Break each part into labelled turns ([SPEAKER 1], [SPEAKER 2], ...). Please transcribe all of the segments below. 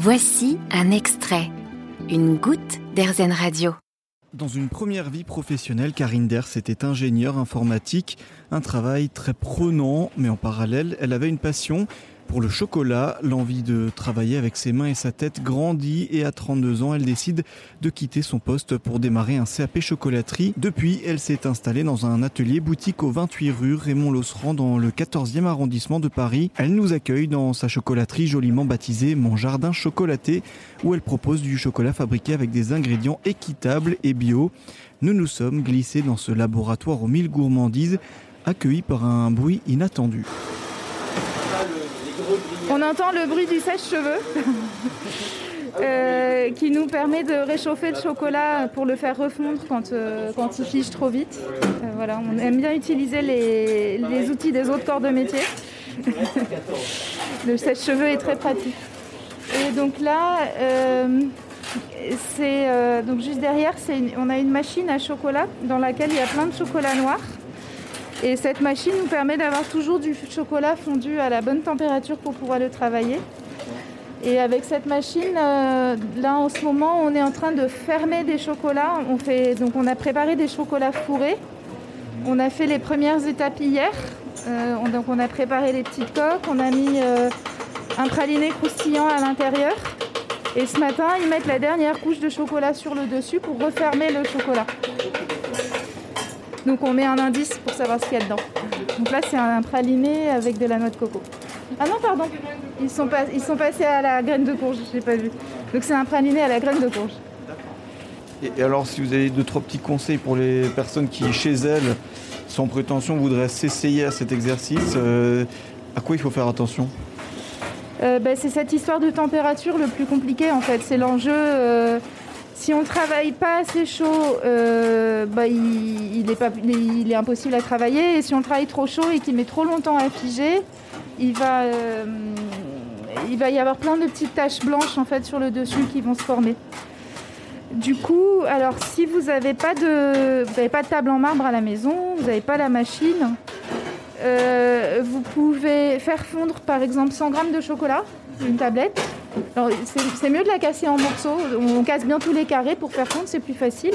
[SPEAKER 1] Voici un extrait, une goutte d'Airzen Radio.
[SPEAKER 2] Dans une première vie professionnelle, Karine Ders était ingénieure informatique, un travail très prenant, mais en parallèle, elle avait une passion pour le chocolat, l'envie de travailler avec ses mains et sa tête grandit et à 32 ans, elle décide de quitter son poste pour démarrer un CAP chocolaterie. Depuis, elle s'est installée dans un atelier boutique au 28 rue Raymond Losserand dans le 14e arrondissement de Paris. Elle nous accueille dans sa chocolaterie joliment baptisée Mon Jardin Chocolaté où elle propose du chocolat fabriqué avec des ingrédients équitables et bio. Nous nous sommes glissés dans ce laboratoire aux mille gourmandises accueillis par un bruit inattendu.
[SPEAKER 3] On entend le bruit du sèche-cheveux euh, qui nous permet de réchauffer le chocolat pour le faire refondre quand, euh, quand il fige trop vite. Euh, voilà, on aime bien utiliser les, outils des autres corps de métier. le sèche-cheveux est très pratique. Et donc là, c'est donc juste derrière, on a une machine à chocolat dans laquelle il y a plein de chocolat noir. Et cette machine nous permet d'avoir toujours du chocolat fondu à la bonne température pour pouvoir le travailler. Et avec cette machine, euh, là en ce moment, on est en train de fermer des chocolats. On, donc on a préparé des chocolats fourrés. On a fait les premières étapes hier. Euh, donc on a préparé les petites coques, on a mis euh, un praliné croustillant à l'intérieur. Et ce matin, ils mettent la dernière couche de chocolat sur le dessus pour refermer le chocolat. Donc on met un indice pour savoir ce qu'il y a dedans. Donc là c'est un praliné avec de la noix de coco. Ah non pardon, ils sont, pas, ils sont passés à la graine de courge, je n'ai pas vu. Donc c'est un praliné à la graine de courge.
[SPEAKER 2] Et alors si vous avez deux trois petits conseils pour les personnes qui chez elles, sans prétention, voudraient s'essayer à cet exercice, euh, à quoi il faut faire attention?
[SPEAKER 3] Euh, ben, C'est cette histoire de température le plus compliqué en fait. C'est l'enjeu. Euh, si on ne travaille pas assez chaud, euh, bah, il, est impossible à travailler. Et si on travaille trop chaud et qu'il met trop longtemps à figer, il va, euh, il va y avoir plein de petites taches blanches en fait sur le dessus qui vont se former. Du coup, alors si vous n'avez pas de, pas de table en marbre à la maison, vous n'avez pas la machine, euh, vous pouvez faire fondre par exemple 100 g de chocolat, une tablette, c'est mieux de la casser en morceaux. On casse bien tous les carrés pour faire fondre, c'est plus facile.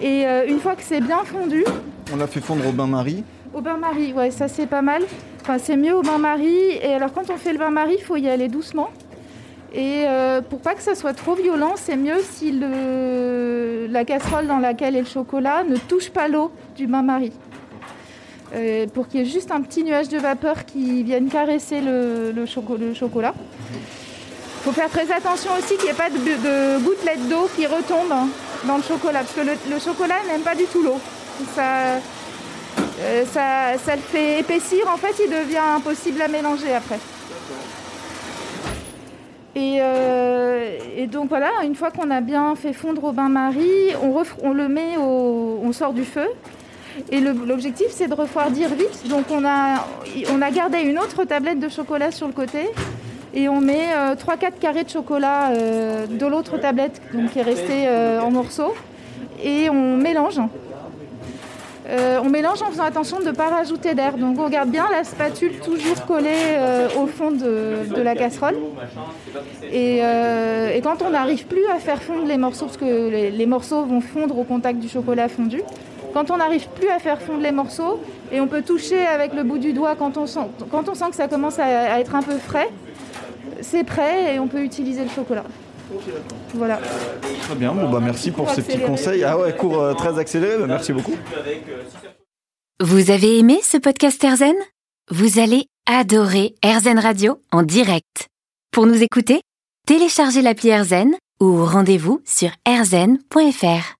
[SPEAKER 3] Et euh, une fois que c'est bien fondu.
[SPEAKER 2] On l'a fait fondre au bain-marie
[SPEAKER 3] Au bain-marie, ouais, ça c'est pas mal. Enfin, c'est mieux au bain-marie. Et alors, quand on fait le bain-marie, il faut y aller doucement. Et euh, pour pas que ça soit trop violent, c'est mieux si le, la casserole dans laquelle est le chocolat ne touche pas l'eau du bain-marie. Euh, pour qu'il y ait juste un petit nuage de vapeur qui vienne caresser le, le chocolat. Il faut faire très attention aussi qu'il n'y ait pas de, gouttelettes d'eau qui retombent dans le chocolat, parce que le, chocolat n'aime pas du tout l'eau. Euh, ça, ça, le fait épaissir, en fait il devient impossible à mélanger après. Et, euh, donc voilà, une fois qu'on a bien fait fondre au bain-marie, on, on, le met au, on sort du feu. Et l'objectif c'est de refroidir vite. Donc on a, on a gardé une autre tablette de chocolat sur le côté et on met 3-4 euh, carrés de chocolat euh, de l'autre tablette donc, qui est restée euh, en morceaux et on mélange. on mélange en faisant attention de ne pas rajouter d'air. Donc on garde bien la spatule toujours collée au fond de, la casserole. Et, quand on n'arrive plus à faire fondre les morceaux, parce que les, morceaux vont fondre au contact du chocolat fondu, quand on n'arrive plus à faire fondre les morceaux, et on peut toucher avec le bout du doigt quand on sent, quand on sent que ça commence à être un peu frais, c'est prêt et on peut utiliser le chocolat. Voilà.
[SPEAKER 2] Très bien, bon bah merci pour, ces petits conseils. Ah ouais, cours euh, très accéléré, bah, merci beaucoup.
[SPEAKER 1] Vous avez aimé ce podcast Erzen Vous allez adorer Erzen Radio en direct. Pour nous écouter, téléchargez l'appli Erzen ou rendez-vous sur erzen.fr.